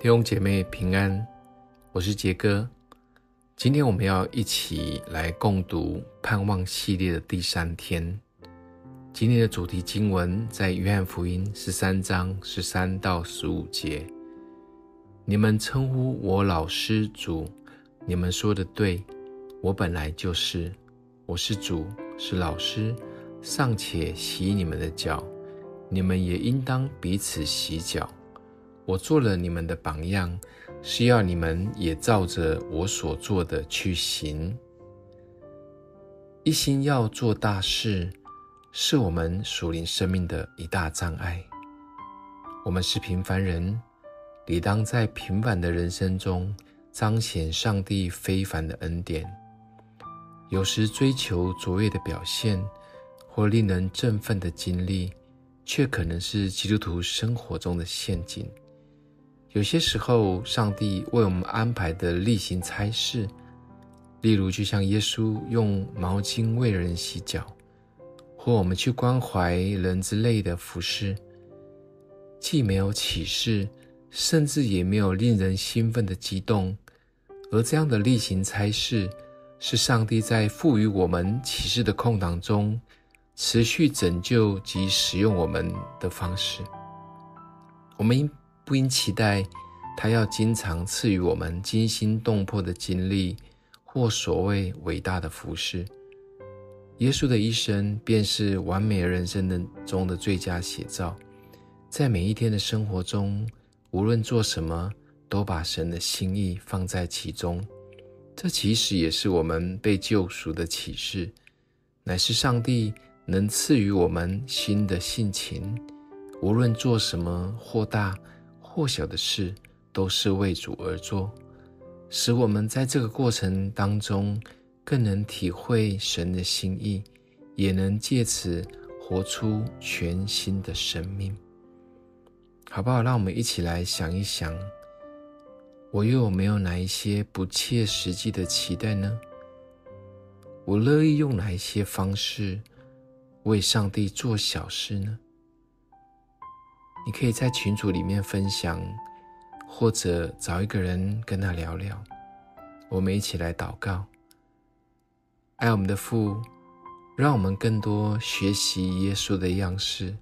弟兄姐妹平安，我是杰哥。今天我们要一起来共读盼望系列的第三天。今天的主题经文在约翰福音十三章十三到十五节。你们称呼我老师主，你们说的对，我本来就是。我是主，是老师，尚且洗你们的脚，你们也应当彼此洗脚。我做了你们的榜样，是要你们也照着我所做的去行。一心要做大事，是我们属灵生命的一大障碍。我们是平凡人，理当在平凡的人生中彰显上帝非凡的恩典。有时追求卓越的表现，或令人振奋的经历，却可能是基督徒生活中的陷阱。有些时候，上帝为我们安排的例行差事，例如就像耶稣用毛巾为人洗脚，或我们去关怀人之类的服事，既没有启示，甚至也没有令人兴奋的激动。而这样的例行差事，是上帝在赋予我们启示的空档中，持续拯救及使用我们的方式。我们应。不应期待他要经常赐予我们惊心动魄的经历，或所谓伟大的服事。耶稣的一生便是完美人生的中的最佳写照。在每一天的生活中，无论做什么，都把神的心意放在其中。这其实也是我们被救赎的启示，乃是上帝能赐予我们新的性情，无论做什么，或大。或小的事，都是为主而做，使我们在这个过程当中更能体会神的心意，也能借此活出全新的生命，好不好？让我们一起来想一想，我又有没有哪一些不切实际的期待呢？我乐意用哪一些方式为上帝做小事呢？你可以在群组里面分享，或者找一个人跟他聊聊。我们一起来祷告。爱我们的父，让我们更多学习耶稣的样式，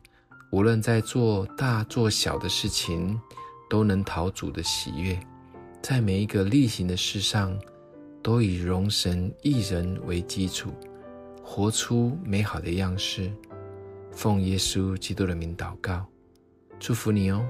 无论在做大做小的事情，都能讨主的喜悦。在每一个例行的事上，都以荣神益人为基础，活出美好的样式。奉耶稣基督的名祷告。祝福你哦。